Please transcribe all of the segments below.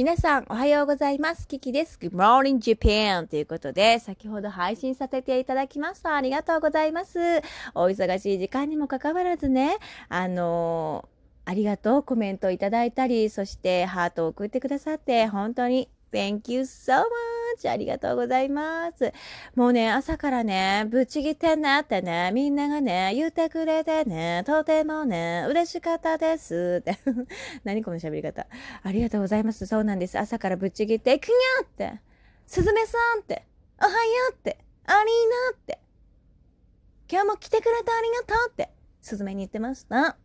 皆さん、おはようございます。キキです。Good morning Japan! ということで、先ほど配信させていただきました。ありがとうございます。お忙しい時間にもかかわらずね、あのー、ありがとうコメントいただいたり、そしてハートを送ってくださって、本当に Thank you so much! ありがとうございます。もうね、朝からね、ぶちぎってなってね、みんながね、言ってくれてね、とてもね、嬉しかったです。って。何この喋り方。ありがとうございます。そうなんです。朝からぶちぎって、くにゃって、すずめさんって、おはようって、ありーなって、今日も来てくれてありがとうって、すずめに言ってました。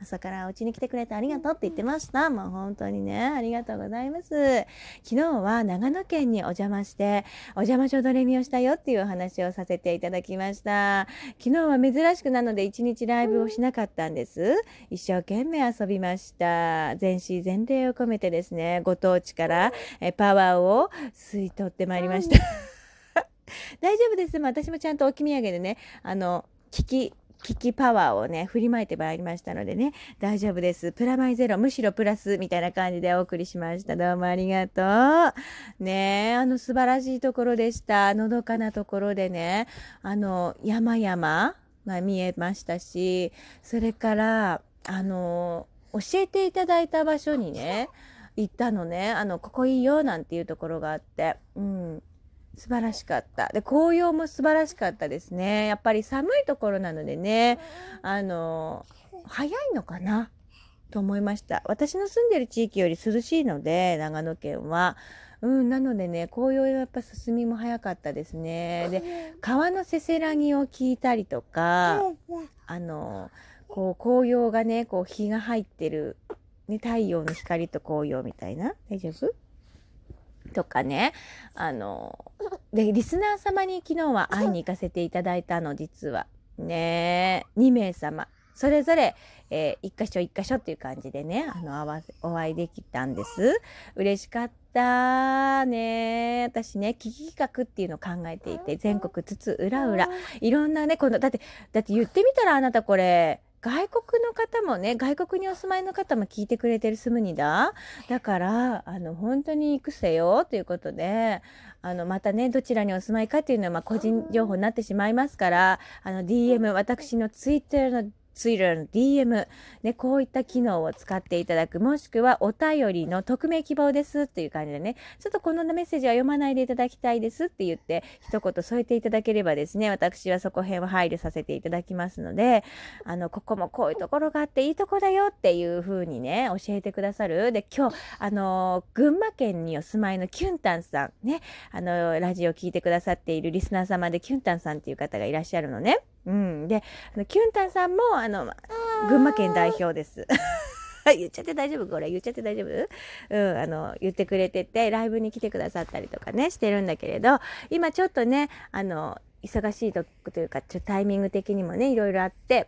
朝からお家に来てくれてありがとうって言ってました。もう本当にね、ありがとうございます。昨日は長野県にお邪魔して、お邪魔女ドレミをしたよっていうお話をさせていただきました。昨日は珍しくなので一日ライブをしなかったんです。一生懸命遊びました。全身全霊を込めてですね、ご当地からえパワーを吸い取ってまいりました。大丈夫です。私もちゃんと置き土産でね、あの、聞き、危機パワーをね、振りまいてまいりましたのでね、大丈夫です。プラマイゼロ、むしろプラスみたいな感じでお送りしました。どうもありがとう。ねあの素晴らしいところでした。のどかなところでね、あの、山々が見えましたし、それから、あの、教えていただいた場所にね、行ったのね、あの、ここいいよなんていうところがあって、うん。素晴らしかった。で、紅葉も素晴らしかったですね。やっぱり寒いところなのでね、あの、早いのかな？と思いました。私の住んでる地域より涼しいので、長野県は。うん、なのでね、紅葉やっぱ進みも早かったですね。で、川のせせらぎを聞いたりとか、あの、こう紅葉がね、こう日が入ってる、ね、太陽の光と紅葉みたいな？大丈夫？とかね、あの、で、リスナー様に昨日は会いに行かせていただいたの、実は。ね2名様。それぞれ、えー、一箇所一箇所っていう感じでね、あの、わお会いできたんです。嬉しかったね。私ね、危機企画っていうのを考えていて、全国津々浦々、いろんなね、この、だって、だって言ってみたらあなたこれ、外国の方もね、外国にお住まいの方も聞いてくれてるスムニだ。だから、あの、本当に行くせよということで、あの、またね、どちらにお住まいかっていうのは、まあ、個人情報になってしまいますから、あの、DM、私の Twitter の Twitter の DM、ね、こういった機能を使っていただく、もしくはお便りの匿名希望ですっていう感じでね、ちょっとこのメッセージは読まないでいただきたいですって言って、一言添えていただければですね、私はそこ辺を配慮させていただきますので、あの、ここもこういうところがあっていいとこだよっていう風にね、教えてくださる。で、今日、あの、群馬県にお住まいのキュンタンさん、ね、あの、ラジオ聞いてくださっているリスナー様でキュンタンさんっていう方がいらっしゃるのね。うん。で、あのキュンタンさんも、あの、群馬県代表です。言っちゃって大丈夫？これ？言っちゃって大丈夫？うん、あの、言ってくれてて、ライブに来てくださったりとかね、してるんだけれど、今ちょっとね、あの、忙しいとというか、ちょっとタイミング的にもね、いろいろあって、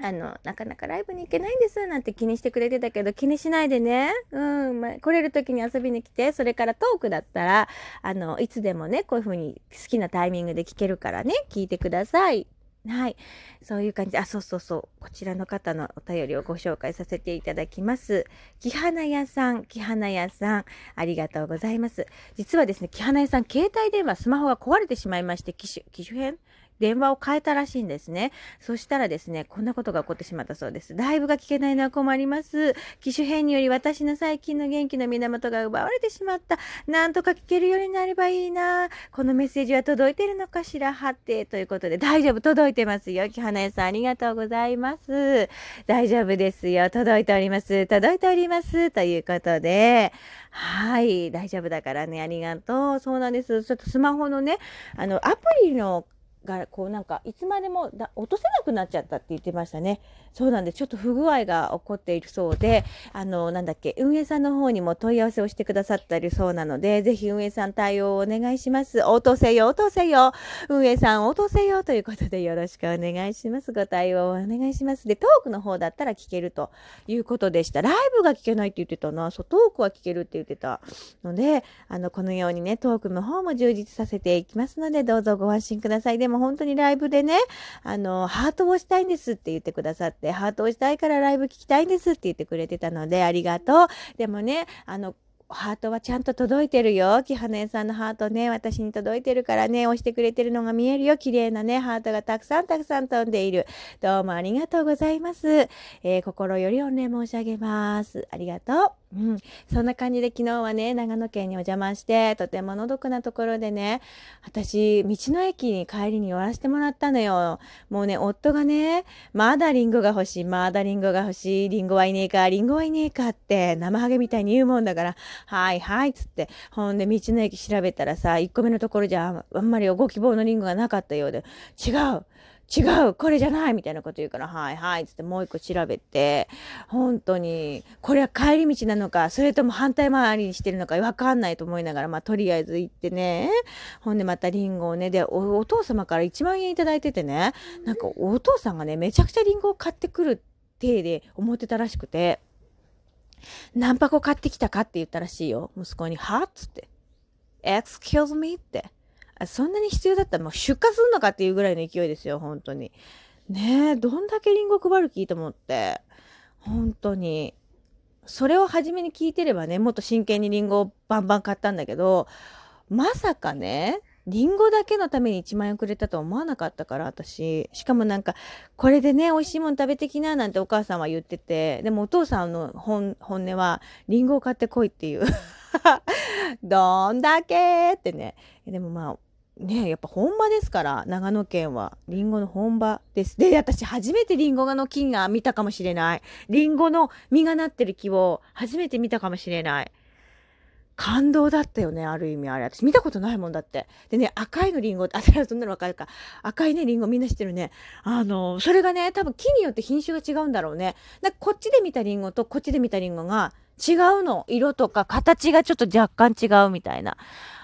あの、なかなかライブに行けないんですなんて気にしてくれてたけど、気にしないでね。うん、まあ、来れる時に遊びに来て、それからトークだったら、あの、いつでもね、こういう風に好きなタイミングで聞けるからね、聞いてください。はい。そういう感じで、あ、そうそうそう。こちらの方のお便りをご紹介させていただきます。木花屋さん、木花屋さん、ありがとうございます。実はですね、木花屋さん、携帯電話、スマホが壊れてしまいまして、機種、機種変？電話を変えたらしいんですね。そしたらですね、こんなことが起こってしまったそうです。ライブが聞けないのは困ります。機種変により私の最近の元気の源が奪われてしまった。なんとか聞けるようになればいいな。このメッセージは届いてるのかしら？はて。ということで、大丈夫、届いてますよ。木花屋さん、ありがとうございます。大丈夫ですよ。届いております。届いております。ということで、はい、大丈夫だからね、ありがとう。そうなんです。ちょっとスマホのね、あの、アプリのがこうなんかいつまでもだ落とせなくなっちゃったって言ってましたね。そうなんでちょっと不具合が起こっているそうで、あのなんだっけ運営さんの方にも問い合わせをしてくださったりそうなので、ぜひ運営さん対応をお願いします。落とせよ、落とせよ、運営さん落とせよということでよろしくお願いします。ご対応をお願いします。でトークの方だったら聞けるということでした。ライブが聞けないって言ってたな。そうトークは聞けるって言ってたので、あのこのようにねトークの方も充実させていきますのでどうぞご安心ください。も本当にライブでね、あの、ハートをしたいんですって言ってくださって、ハートをしたいからライブ聞きたいんですって言ってくれてたので、ありがとう。でもね、あの、ハートはちゃんと届いてるよ。木花屋さんのハートね、私に届いてるからね、押してくれてるのが見えるよ。綺麗なね、ハートがたくさんたくさん飛んでいる。どうもありがとうございます。えー、心より御礼申し上げます。ありがとう。うん、そんな感じで昨日はね、長野県にお邪魔して、とてものどくなところでね、私、道の駅に帰りに寄らせてもらったのよ。もうね、夫がね、まだリンゴが欲しい、まだリンゴが欲しい、リンゴはいねえか、リンゴはいねえかって、生ハゲみたいに言うもんだから、はいはい、つって。ほんで、道の駅調べたらさ、1個目のところじゃあんまりご希望のリンゴがなかったようで、違う違うこれじゃないみたいなこと言うから、はいはい、つってもう一個調べて、本当に、これは帰り道なのか、それとも反対回りにしてるのかわかんないと思いながら、まあとりあえず行ってね、ほんでまたリンゴをね、でお、お父様から1万円いただいててね、なんかお父さんがね、めちゃくちゃリンゴを買ってくる体で思ってたらしくて、何箱買ってきたかって言ったらしいよ。息子に、はっつって。excuse me? って。そんなに必要だったらもう出荷すんのかっていうぐらいの勢いですよ、本当に。ねえ、どんだけリンゴ配る気と思って。本当に。それを初めに聞いてればね、もっと真剣にリンゴをバンバン買ったんだけど、まさかね、リンゴだけのために1万円くれたとは思わなかったから、私。しかもなんか、これでね、美味しいもん食べてきな、なんてお母さんは言ってて、でもお父さんの本本音は、リンゴを買ってこいっていう。どんだけってね。でもまあ、ねやっぱ本場ですから、長野県は。リンゴの本場です。で、私初めてリンゴの木が見たかもしれない。リンゴの実がなってる木を初めて見たかもしれない。感動だったよね、ある意味あれ。私見たことないもんだって。でね、赤いのリンゴって、あ、そんなのわかるか。赤いね、リンゴみんな知ってるね。あの、それがね、多分木によって品種が違うんだろうね。だこっちで見たリンゴとこっちで見たリンゴが違うの。色とか形がちょっと若干違うみたいな。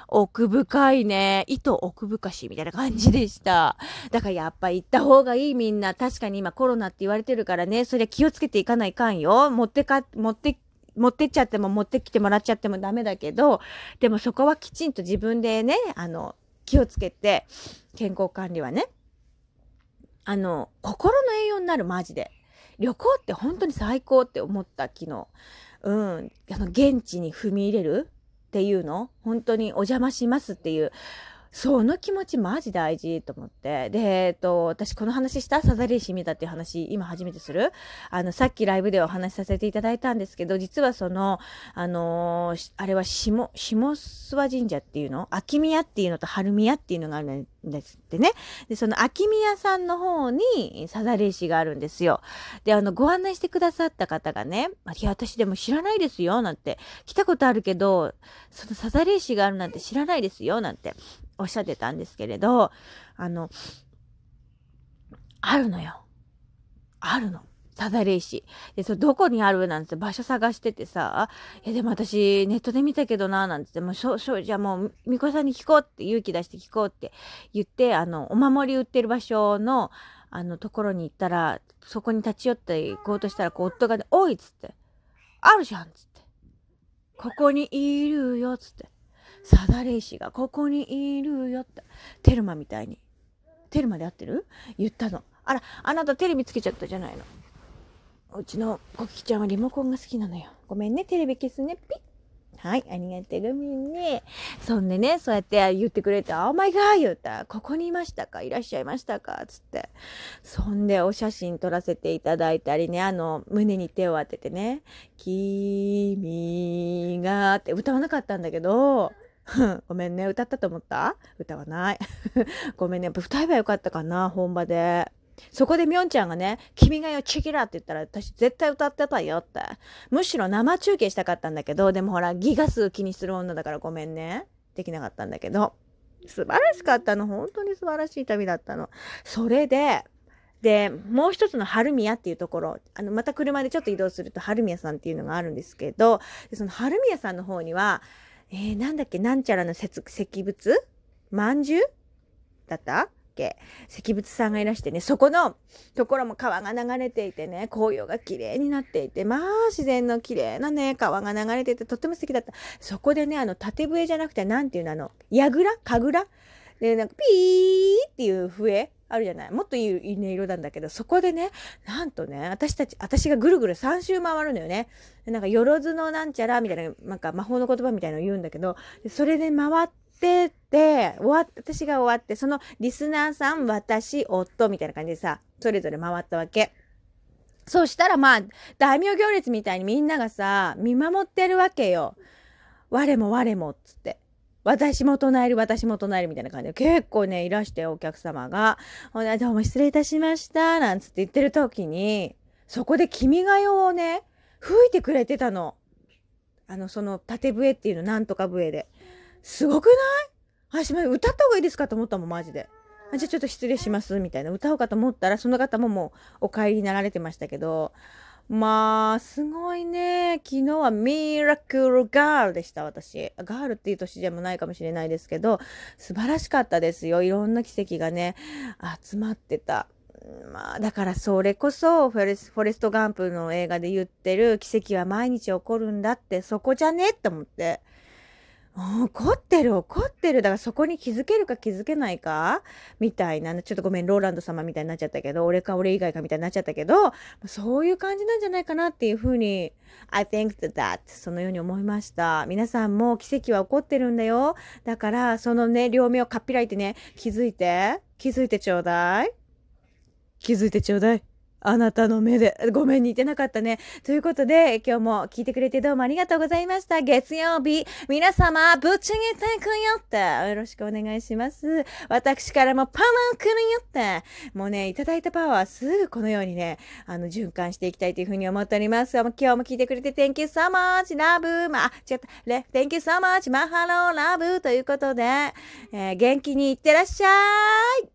奥深いね。糸奥深しみたいな感じでした。だからやっぱ行った方がいいみんな。確かに今コロナって言われてるからね、それ気をつけていかないかんよ。持ってか、持って持ってっちゃっても持ってきてもらっちゃってもダメだけど、でもそこはきちんと自分でね、あの、気をつけて、健康管理はね、あの、心の栄養になる、マジで。旅行って本当に最高って思った昨日。うん。あの、現地に踏み入れるっていうの本当にお邪魔しますっていう。その気持ちマジ大事と思って。で、えっと、私この話した？サザレーシ見たっていう話、今初めてする？あの、さっきライブでお話しさせていただいたんですけど、実はその、あのー、あれは下、下諏訪神社っていうの？秋宮っていうのと春宮っていうのがあるんですってね。で、その秋宮さんの方にサザレーシがあるんですよ。で、あの、ご案内してくださった方がね、いや、私でも知らないですよ、なんて。来たことあるけど、そのサザレーシがあるなんて知らないですよ、なんて。おっしゃってたんですけれど、あの、あるのよ。あるの。サザレイシ。で、それどこにあるなんて場所探しててさ、え、でも私ネットで見たけどな、なんてもう、しょ、しょ、じゃあもう、みこさんに聞こうって勇気出して聞こうって言って、あの、お守り売ってる場所の、あの、ところに行ったら、そこに立ち寄って行こうとしたら、こう、夫がね、おいっつって、あるじゃんっつって、ここにいるよっつって、サザレイシがここにいるよって、テルマみたいに。テルマで合ってる？言ったの。あら、あなたテレビつけちゃったじゃないの。うちのコキちゃんはリモコンが好きなのよ。ごめんね、テレビ消すね。ピッ。はい、ありがとうごめんね。そんでね、そうやって言ってくれて、あ、お前が言ったら、ここにいましたか？いらっしゃいましたか？つって。そんで、お写真撮らせていただいたりね、あの、胸に手を当ててね、君がって歌わなかったんだけど、ごめんね。歌ったと思った？歌わない。ごめんね。やっぱ歌えばよかったかな、本場で。そこでみょんちゃんがね、君がよ、チキラって言ったら、私絶対歌ってたよって。むしろ生中継したかったんだけど、でもほら、ギガ数気にする女だからごめんね。できなかったんだけど。素晴らしかったの。本当に素晴らしい旅だったの。それで、で、もう一つの春宮っていうところ、あの、また車でちょっと移動すると春宮さんっていうのがあるんですけど、その春宮さんの方には、えー、なんだっけ、なんちゃらの石仏？まんじゅう？だった？っけ石仏さんがいらしてね、そこのところも川が流れていてね、紅葉が綺麗になっていて、まあ自然の綺麗なね、川が流れていてとっても素敵だった。そこでね、あの、縦笛じゃなくて、何ていうの、あの、櫓神楽で、なんかピーっていう笛あるじゃない。もっといい音色なんだけど、そこでね、なんとね、私たち、私がぐるぐる3周回るのよね。なんか、よろずのなんちゃらみたいな、なんか魔法の言葉みたいなの言うんだけど、それで回ってて、終わ私が終わって、そのリスナーさん、私、夫みたいな感じでさ、それぞれ回ったわけ。そうしたらまあ、大名行列みたいにみんながさ、見守ってるわけよ。我も我も、っつって。私も唱える、私も唱えるみたいな感じで、結構ね、いらしてお客様が、ほな、どうも失礼いたしました、なんつって言ってる時に、そこで君が代をね、吹いてくれてたの。あの、その縦笛っていうの、なんとか笛で。すごくない？あ、しま歌った方がいいですかと思ったもん、マジで。じゃあちょっと失礼します、みたいな。歌おうかと思ったら、その方ももうお帰りになられてましたけど、まあ、すごいね。昨日はミラクルガールでした、私。ガールっていう年でもないかもしれないですけど、素晴らしかったですよ。いろんな奇跡がね、集まってた。まあ、だからそれこそフォレス、フォレストガンプの映画で言ってる奇跡は毎日起こるんだって、そこじゃね？って思って。怒ってる怒ってる。だからそこに気づけるか気づけないかみたいな。ちょっとごめん、ローランド様みたいになっちゃったけど、俺か俺以外かみたいになっちゃったけど、そういう感じなんじゃないかなっていうふうに、I think that, そのように思いました。皆さんも奇跡は起こってるんだよ。だから、そのね、両目をかっぴらいてね、気づいて、気づいてちょうだい。気づいてちょうだい。あなたの目で。ごめん、似てなかったね。ということで、今日も聞いてくれてどうもありがとうございました。月曜日、皆様、ぶっちぎっていくよって、よろしくお願いします。私からもパワー来るよって、もうね、いただいたパワーすぐこのようにね、あの、循環していきたいというふうに思っております。今日も聞いてくれて、Thank you so much, love, まあ、違った、Thank you so much, マハロー、ラブということで、えー、元気にいってらっしゃい